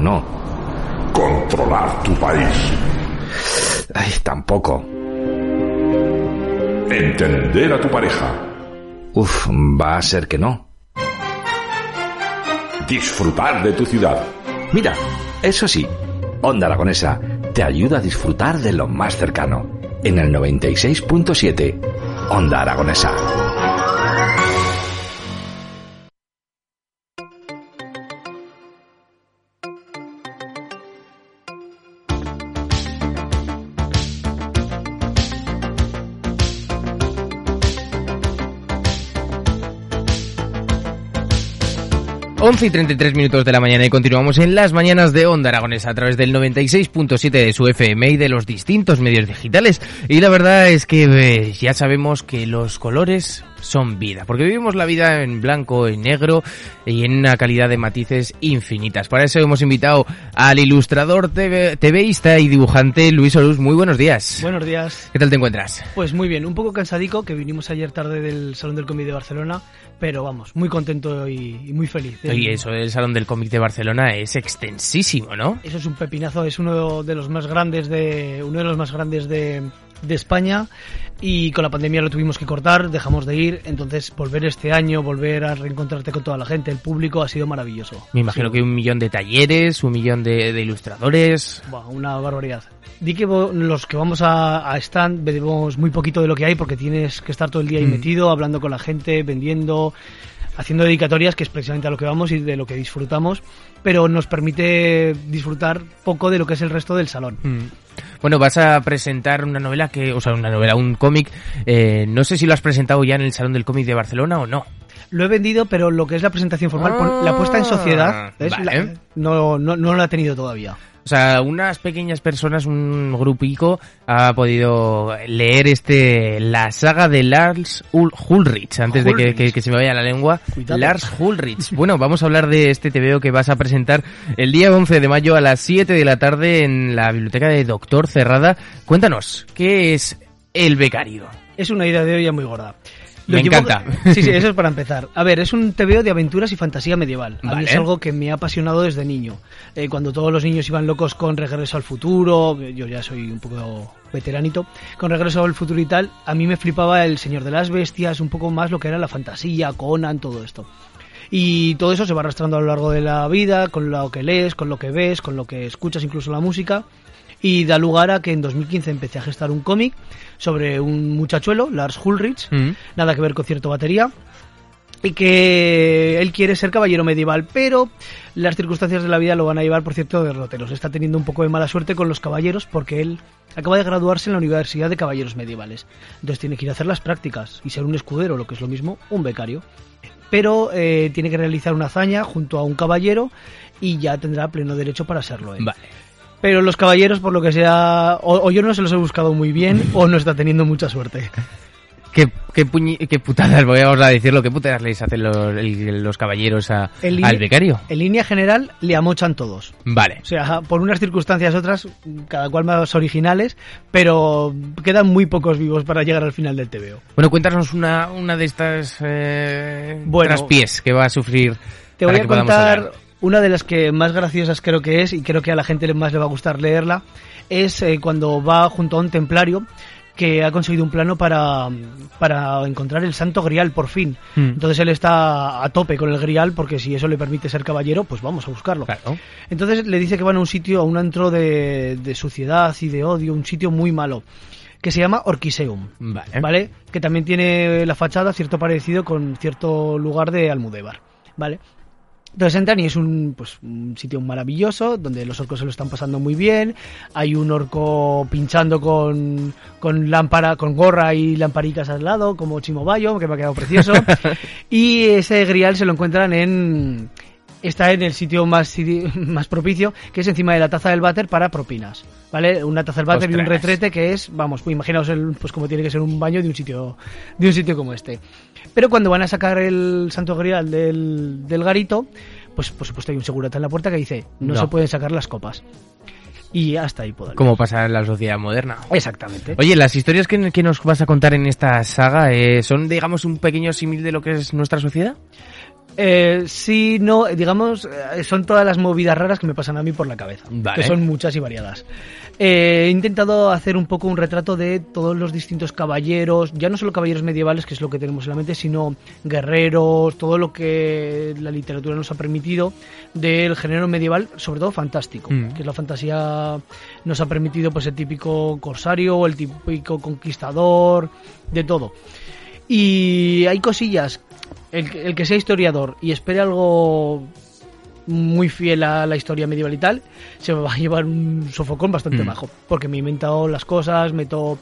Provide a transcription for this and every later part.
No, no. Controlar tu país. Ay, tampoco. Entender a tu pareja. Uf, va a ser que no. Disfrutar de tu ciudad. Mira, eso sí, Onda Aragonesa te ayuda a disfrutar de lo más cercano. En el 96.7, Onda Aragonesa. 11 y 33 minutos de la mañana y continuamos en las mañanas de Onda Aragonesa a través del 96.7 de su FM y de los distintos medios digitales. Y la verdad es que eh, ya sabemos que los colores son vida, porque vivimos la vida en blanco, en negro y en una calidad de matices infinitas. Para eso hemos invitado al ilustrador TV, TVista y dibujante Luis Olus. Muy buenos días. Buenos días. ¿Qué tal te encuentras? Pues muy bien, un poco cansadico, que vinimos ayer tarde del Salón del Cómic de Barcelona, pero vamos, muy contento y, y muy feliz. Y eso del Salón del Cómic de Barcelona es extensísimo, ¿no? Eso es un pepinazo, es uno de los más grandes de uno de los más grandes de, de España y con la pandemia lo tuvimos que cortar, dejamos de ir, entonces volver este año, volver a reencontrarte con toda la gente, el público ha sido maravilloso. Me imagino Sí. que un millón de talleres, un millón de, de ilustradores. Buah, una barbaridad. Di que los que vamos a, a stand vemos muy poquito de lo que hay porque tienes que estar todo el día ahí Mm. metido, hablando con la gente, vendiendo, haciendo dedicatorias, que es precisamente a lo que vamos y de lo que disfrutamos, pero nos permite disfrutar poco de lo que es el resto del salón. Mm. Bueno, vas a presentar una novela que, o sea, una novela, un cómic. eh, no sé si lo has presentado ya en el Salón del Cómic de Barcelona o no. Lo he vendido, pero lo que es la presentación formal, Ah, la puesta en sociedad. La- no, no, no la ha tenido todavía. O sea, unas pequeñas personas, un grupico, ha podido leer este la saga de Lars Ul- Ulrich, antes de que, Ulrich. que- que se me vaya la lengua. Cuidado. Lars Ulrich. Bueno, vamos a hablar de este TVO que vas a presentar el día 11 de mayo a las 7 de la tarde en la biblioteca de Doctor Cerrada. Cuéntanos, ¿qué es El Becario? Es una idea de olla muy gorda. Me encanta. Sí, sí, eso es para empezar. A ver, es un TVO de aventuras y fantasía medieval. A Vale. mí es algo que me ha apasionado desde niño. Eh, cuando todos los niños iban locos con Regreso al Futuro, yo ya soy un poco veteranito, con Regreso al Futuro y tal, a mí me flipaba El Señor de las Bestias, un poco más lo que era la fantasía, Conan, todo esto. Y todo eso se va arrastrando a lo largo de la vida, con lo que lees, con lo que ves, con lo que escuchas, incluso la música. Y da lugar a que en 2015 empecé a gestar un cómic sobre un muchachuelo, Lars Ulrich, Mm. nada que ver con cierto batería, y que él quiere ser caballero medieval, pero las circunstancias de la vida lo van a llevar por cierto derroteros. Está teniendo un poco de mala suerte con los caballeros porque él acaba de graduarse en la Universidad de Caballeros Medievales. Entonces tiene que ir a hacer las prácticas y ser un escudero, lo que es lo mismo, un becario. Pero eh, tiene que realizar una hazaña junto a un caballero y ya tendrá pleno derecho para serlo él. Vale. Pero los caballeros, por lo que sea, o, o yo no se los he buscado muy bien o no está teniendo mucha suerte. ¿Qué, qué, puñi- qué putadas, voy a decirlo, qué putadas les hacen los, el- los caballeros a- al becario? En línea general le amochan todos. Vale. O sea, por unas circunstancias otras, cada cual más originales, pero quedan muy pocos vivos para llegar al final del TVO. Bueno, cuéntanos una, una de estas eh, Bueno. traspiés que va a sufrir. Te voy a contar. Una de las que más graciosas creo que es, y creo que a la gente más le va a gustar leerla, es eh, cuando va junto a un templario que ha conseguido un plano para, para encontrar el santo grial por fin. Mm. Entonces él está a tope con el grial porque si eso le permite ser caballero, pues vamos a buscarlo. Claro. Entonces le dice que van a un sitio, a un antro de, de suciedad y de odio, un sitio muy malo, que se llama Orquiseum. Vale. ¿Vale? Que también tiene la fachada cierto parecido con cierto lugar de Almudévar. ¿Vale? Entonces entran y es un, pues, un sitio maravilloso donde los orcos se lo están pasando muy bien. Hay un orco pinchando con, con lámpara, con gorra y lamparicas al lado, como Chimobayo, que me ha quedado precioso. y ese grial se lo encuentran en. Está en el sitio más, más propicio, que es encima de la taza del váter para propinas. ¿Vale? Una taza del váter y un retrete que es, vamos, pues imaginaos el, pues como tiene que ser un baño de un sitio, de un sitio como este. Pero cuando van a sacar el santo grial del, del garito, pues por supuesto hay un segurata en la puerta que dice, no, No. se pueden sacar las copas. Y hasta ahí puedo. Como pasa en la sociedad moderna. Exactamente. Oye, las historias que, que nos vas a contar en esta saga eh, son, digamos, un pequeño símil de lo que es nuestra sociedad. Eh, sí, no, digamos, eh, son todas las movidas raras que me pasan a mí por la cabeza, Vale. que son muchas y variadas. Eh, he intentado hacer un poco un retrato de todos los distintos caballeros, ya no solo caballeros medievales, que es lo que tenemos en la mente, sino guerreros, todo lo que la literatura nos ha permitido del género medieval, sobre todo fantástico, Mm. que es la fantasía, nos ha permitido pues el típico corsario, el típico conquistador, de todo. Y hay cosillas. El, que- el que sea historiador y espere algo muy fiel a la historia medieval y tal, se va a llevar un sofocón bastante Mm. bajo. Porque me he inventado las cosas, meto,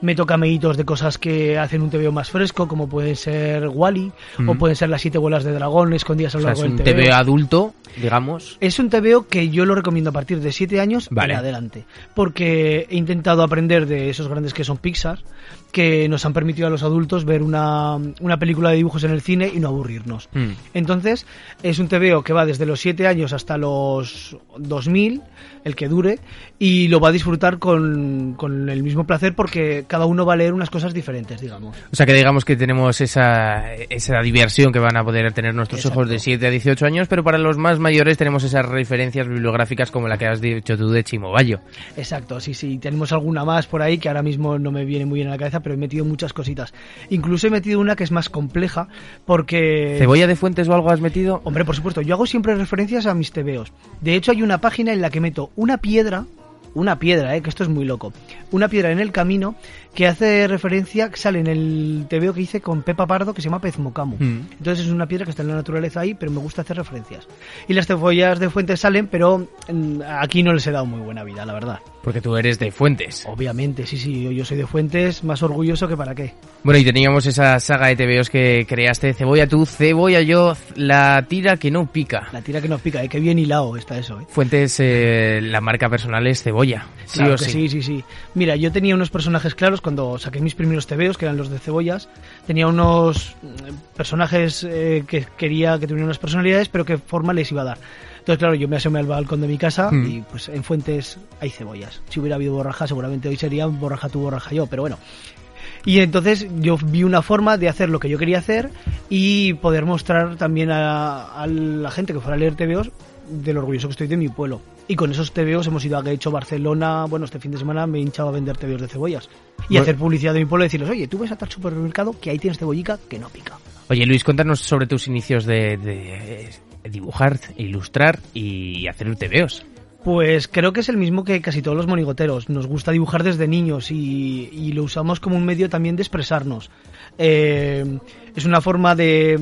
meto cameitos de cosas que hacen un TVO más fresco, como pueden ser Wally, o Mm. pueden ser las siete bolas de dragón escondidas a O lo es largo un del TVO. TV adulto, digamos. Es un TVO que yo lo recomiendo a partir de 7 años Vale. en adelante. Porque he intentado aprender de esos grandes que son Pixar, que nos han permitido a los adultos ver una, una película de dibujos en el cine y no aburrirnos. Mm. Entonces, es un TVO que va desde los 7 años hasta los 2000, el que dure, y lo va a disfrutar con, con el mismo placer porque cada uno va a leer unas cosas diferentes, digamos. O sea que digamos que tenemos esa, esa diversión que van a poder tener nuestros Exacto. hijos de 7 a 18 años, pero para los más mayores tenemos esas referencias bibliográficas como la que has dicho tú de Chimobayo. Exacto, sí, sí. Tenemos alguna más por ahí que ahora mismo no me viene muy bien a la cabeza, pero he metido muchas cositas. Incluso he metido una que es más compleja porque... ¿Cebolla de fuentes o algo has metido? Hombre, por supuesto, yo hago siempre referencias a mis tebeos. De hecho, hay una página en la que meto una piedra, una piedra, eh, que esto es muy loco, una piedra en el camino que hace referencia, que sale en el tebeo que hice con Pepa Pardo, que se llama Pez Mocamu. Mm. Entonces es una piedra que está en la naturaleza ahí, pero me gusta hacer referencias. Y las cebollas de fuentes salen, pero mm, aquí no les he dado muy buena vida, la verdad. Porque tú eres de fuentes. Obviamente, sí, sí, yo- yo soy de Fuentes, más orgulloso que para qué. Bueno, y teníamos esa saga de TVOs que creaste, Cebolla tú, Cebolla yo, la tira que no pica. La tira que nos pica, ¿eh? qué bien hilado está eso. ¿eh? Fuentes, eh, la marca personal es Cebolla, sí Claro o que sí. sí, sí, sí. Mira, yo tenía unos personajes claros cuando saqué mis primeros tebeos, que eran los de cebollas. Tenía unos mm, personajes eh, que quería que tuvieran unas personalidades, pero qué forma les iba a dar. Entonces, claro, yo me asomé al balcón de mi casa Mm. y pues en Fuentes hay cebollas. Si hubiera habido borraja, seguramente hoy sería borraja tú, borraja yo, pero bueno. Y entonces yo vi una forma de hacer lo que yo quería hacer y poder mostrar también a, a la gente que fuera a leer TVOs de lo orgulloso que estoy de mi pueblo. Y con esos TVOs hemos ido a hecho Barcelona, bueno, este fin de semana me he hinchado a vender TVOs de cebollas. Y Bueno. hacer publicidad de mi pueblo y decirles, oye, tú ves a tal supermercado que ahí tienes cebollica que no pica. Oye Luis, cuéntanos sobre tus inicios de, de, dibujar, ilustrar y hacer TVOs. Pues creo que es el mismo que casi todos los monigoteros. Nos gusta dibujar desde niños y, y lo usamos como un medio también de expresarnos. Eh, es una forma de...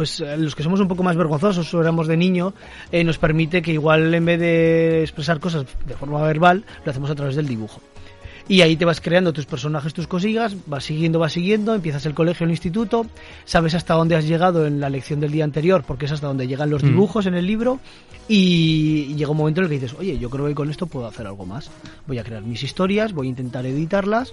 Pues eh, los que somos un poco más vergonzosos o éramos de niño, eh, nos permite que igual en vez de expresar cosas de forma verbal, lo hacemos a través del dibujo. Y ahí te vas creando tus personajes, tus cosillas, vas siguiendo, vas siguiendo, empiezas el colegio, el instituto, sabes hasta dónde has llegado en la lección del día anterior, porque es hasta donde llegan los Mm. dibujos en el libro, y, y llega un momento en el que dices, oye, yo creo que con esto puedo hacer algo más. Voy a crear mis historias, voy a intentar editarlas,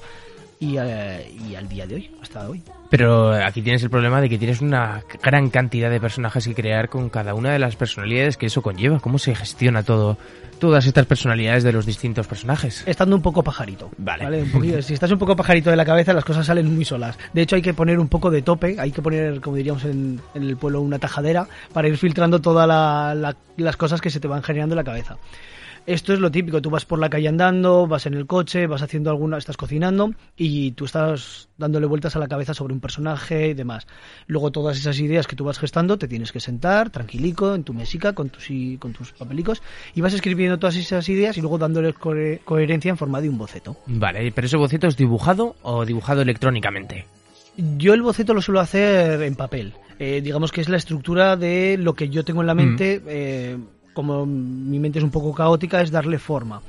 y, eh, y al día de hoy, hasta hoy. Pero aquí tienes el problema de que tienes una gran cantidad de personajes que crear con cada una de las personalidades que eso conlleva. ¿Cómo se gestiona todo, todas estas personalidades de los distintos personajes? Estando un poco pajarito. Vale. Un si estás un poco pajarito de la cabeza, las cosas salen muy solas. De hecho, hay que poner un poco de tope, hay que poner, como diríamos en, en el pueblo, una tajadera para ir filtrando todas la- la- las cosas que se te van generando en la cabeza. Esto es lo típico, tú vas por la calle andando, vas en el coche, vas haciendo alguna, estás cocinando y tú estás dándole vueltas a la cabeza sobre un personaje y demás. Luego todas esas ideas que tú vas gestando te tienes que sentar tranquilico en tu mesica con tus, con tus papelicos y vas escribiendo todas esas ideas y luego dándole cohe- coherencia en forma de un boceto. Vale, pero ese boceto es dibujado o dibujado electrónicamente. Yo el boceto lo suelo hacer en papel. Eh, digamos que es la estructura de lo que yo tengo en la mente. eh, como mi mente es un poco caótica, es darle forma.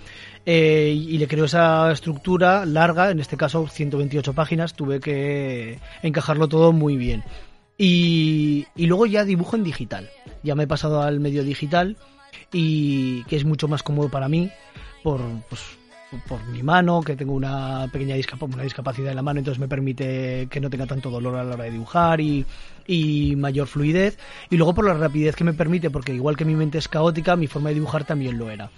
Eh, y le creo esa estructura larga, en este caso 128 páginas, tuve que encajarlo todo muy bien. Y, y luego ya dibujo en digital. Ya me he pasado al medio digital y que es mucho más cómodo para mí por, pues, por mi mano, que tengo una pequeña discapacidad en la mano, entonces me permite que no tenga tanto dolor a la hora de dibujar y mayor fluidez. Y luego por la rapidez que me permite, porque igual que mi mente es caótica, mi forma de dibujar también lo era.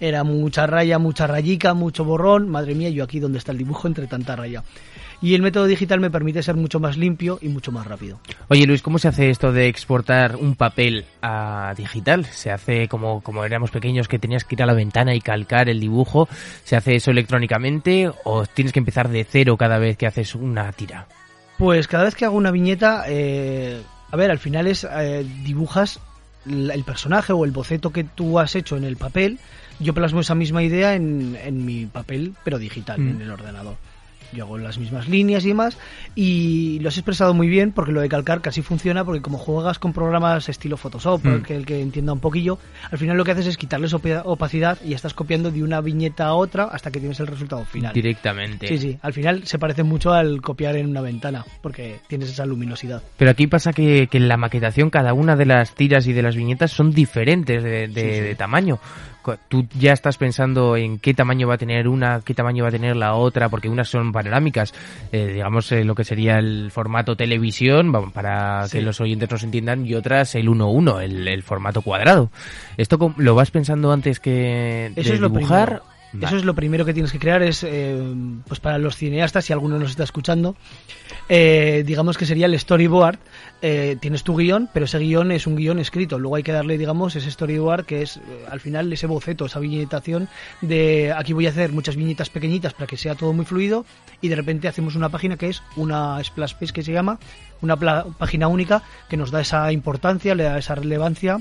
Era mucha raya, mucha rayica, mucho borrón. Madre mía, yo aquí donde está el dibujo entre tanta raya. Y el método digital me permite ser mucho más limpio y mucho más rápido. Oye Luis, ¿cómo se hace esto de exportar un papel a digital? ¿Se hace como, como éramos pequeños que tenías que ir a la ventana y calcar el dibujo? ¿Se hace eso electrónicamente o tienes que empezar de cero cada vez que haces una tira? Pues cada vez que hago una viñeta, eh, a ver, al final es eh, dibujas el personaje o el boceto que tú has hecho en el papel, yo plasmo esa misma idea en, en mi papel, pero digital, Mm. en el ordenador. Yo hago las mismas líneas y demás, y lo has expresado muy bien porque lo de calcar casi funciona, porque como juegas con programas estilo Photoshop, Mm. que el que entienda un poquillo, al final lo que haces es quitarles opa- opacidad y estás copiando de una viñeta a otra hasta que tienes el resultado final. Directamente. Sí, sí, al final se parece mucho al copiar en una ventana, porque tienes esa luminosidad. Pero aquí pasa que, que en la maquetación cada una de las tiras y de las viñetas son diferentes de, de- de tamaño. Tú ya estás pensando en qué tamaño va a tener una, qué tamaño va a tener la otra, porque unas son panorámicas, eh, digamos eh, lo que sería el formato televisión, para Sí. que los oyentes nos entiendan, y otras el 1-1, el, el formato cuadrado. ¿Esto lo vas pensando antes que de Eso es lo. Eso es lo primero que tienes que crear, es eh, pues para los cineastas, si alguno nos está escuchando, eh, digamos que sería el storyboard. Eh, tienes tu guion, pero ese guion es un guion escrito. Luego hay que darle, digamos, ese storyboard que es eh, al final ese boceto, esa viñetación de aquí voy a hacer muchas viñetas pequeñitas para que sea todo muy fluido y de repente hacemos una página que es una splash page que se llama, una página única que nos da esa importancia, le da esa relevancia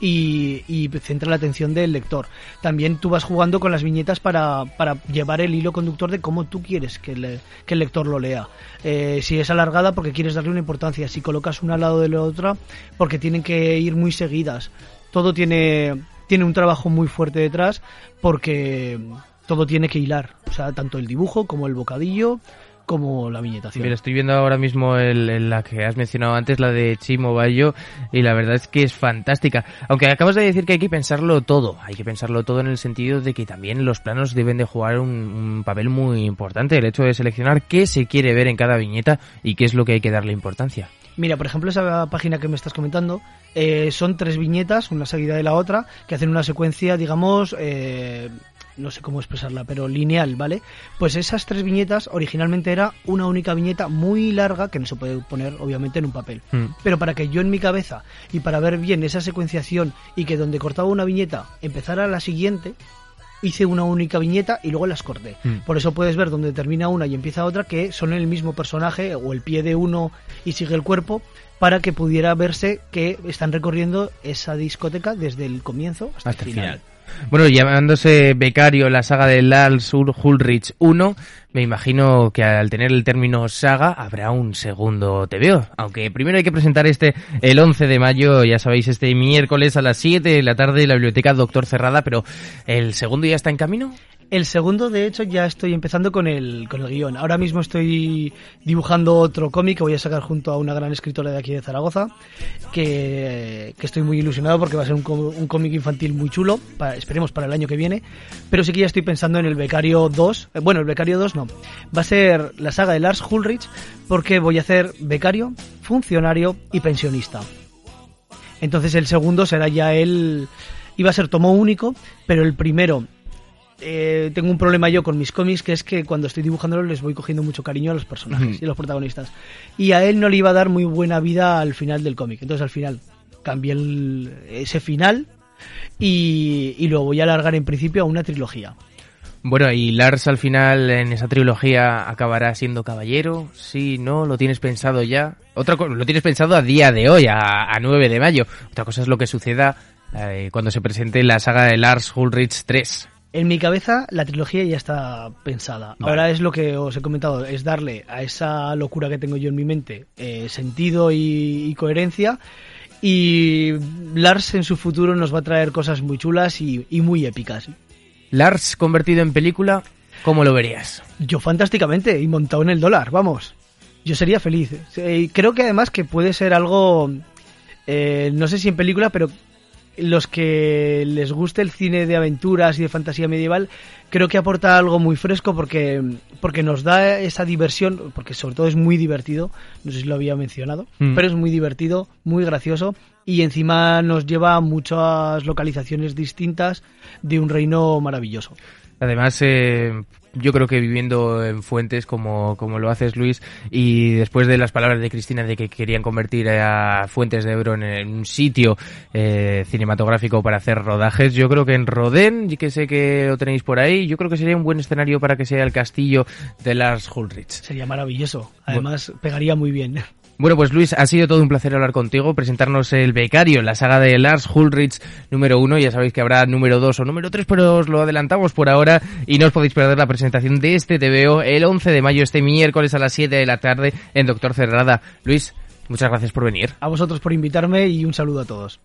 y, y centra la atención del lector. También tú vas jugando con las viñetas para, para llevar el hilo conductor de cómo tú quieres que, que el lector lo lea. Eh, si es alargada, porque quieres darle una importancia. Si colocas una al lado de la otra, porque tienen que ir muy seguidas. Todo tiene, tiene un trabajo muy fuerte detrás, porque todo tiene que hilar. O sea, tanto el dibujo como el bocadillo, como la viñetación. Mira, estoy viendo ahora mismo el, el- la que has mencionado antes, la de Chimo Bayo, y la verdad es que es fantástica. Aunque acabas de decir que hay que pensarlo todo, hay que pensarlo todo en el sentido de que también los planos deben de jugar un, un papel muy importante. El hecho de seleccionar qué se quiere ver en cada viñeta y qué es lo que hay que darle importancia. Mira, por ejemplo, esa página que me estás comentando, eh, son tres viñetas, una seguida de la otra, que hacen una secuencia, digamos, eh, no sé cómo expresarla, pero lineal, ¿vale? Pues esas tres viñetas originalmente era una única viñeta muy larga que no se puede poner, obviamente, en un papel. Mm. Pero para que yo en mi cabeza y para ver bien esa secuenciación y que donde cortaba una viñeta empezara la siguiente, hice una única viñeta y luego las corté. Mm. Por eso puedes ver donde termina una y empieza otra que son el mismo personaje o el pie de uno y sigue el cuerpo para que pudiera verse que están recorriendo esa discoteca desde el comienzo hasta, Hasta el final. Bueno, llamándose becario la saga de Lars Ulrich 1, me imagino que al tener el término saga habrá un segundo TVO. Aunque primero hay que presentar este el 11 de mayo, ya sabéis, este miércoles a las 7 de la tarde en la biblioteca Doctor Cerrada, pero ¿el segundo ya está en camino? El segundo, de hecho, ya estoy empezando con el, con el guion. Ahora mismo estoy dibujando otro cómic que voy a sacar junto a una gran escritora de aquí de Zaragoza, que, que estoy muy ilusionado porque va a ser un, có- un cómic infantil muy chulo, esperemos para el año que viene. Pero sí que ya estoy pensando en el Becario 2. eh, Bueno, el Becario 2 no. Va a ser la saga de Lars Ulrich porque voy a hacer becario, funcionario y pensionista. Entonces el segundo será ya el... Iba a ser tomo único, pero el primero eh, tengo un problema yo con mis cómics, que es que cuando estoy dibujándolos les voy cogiendo mucho cariño a los personajes y a los protagonistas. Y a él no le iba a dar muy buena vida al final del cómic. Entonces al final cambié el- ese final y, y lo voy a alargar en principio a una trilogía. Bueno, y Lars al final en esa trilogía acabará siendo caballero, sí, no, lo tienes pensado ya. Otra lo tienes pensado a día de hoy, a, a 9 de mayo. Otra cosa es lo que suceda eh, cuando se presente la saga de Lars Ulrich 3. En mi cabeza la trilogía ya está pensada. Vale. Ahora es lo que os he comentado, es darle a esa locura que tengo yo en mi mente eh, sentido y, y coherencia. Y Lars en su futuro nos va a traer cosas muy chulas y, y muy épicas. Lars convertido en película, ¿cómo lo verías? Yo fantásticamente y montado en el dólar, vamos. Yo sería feliz. Eh, Creo que además que puede ser algo, eh, no sé si en película, pero los que les guste el cine de aventuras y de fantasía medieval, creo que aporta algo muy fresco porque, porque nos da esa diversión, porque sobre todo es muy divertido, no sé si lo había mencionado, Mm. pero es muy divertido, muy gracioso y encima nos lleva a muchas localizaciones distintas de un reino maravilloso. Además, eh, yo creo que viviendo en Fuentes como, como lo haces Luis y después de las palabras de Cristina de que querían convertir a Fuentes de Ebro en, un sitio eh, cinematográfico para hacer rodajes, yo creo que en Rodén, que sé que lo tenéis por ahí, yo creo que sería un buen escenario para que sea el castillo de Lars Ulrich. Sería maravilloso, además pegaría muy bien. Bueno, pues Luis, ha sido todo un placer hablar contigo, presentarnos el becario, la saga de Lars Ulrich número uno. Ya sabéis que habrá número dos o número tres, pero os lo adelantamos por ahora y no os podéis perder la presentación de este TVO el 11 de mayo, este miércoles a las 7 de la tarde en Doctor Cerrada. Luis, muchas gracias por venir. A vosotros por invitarme y un saludo a todos.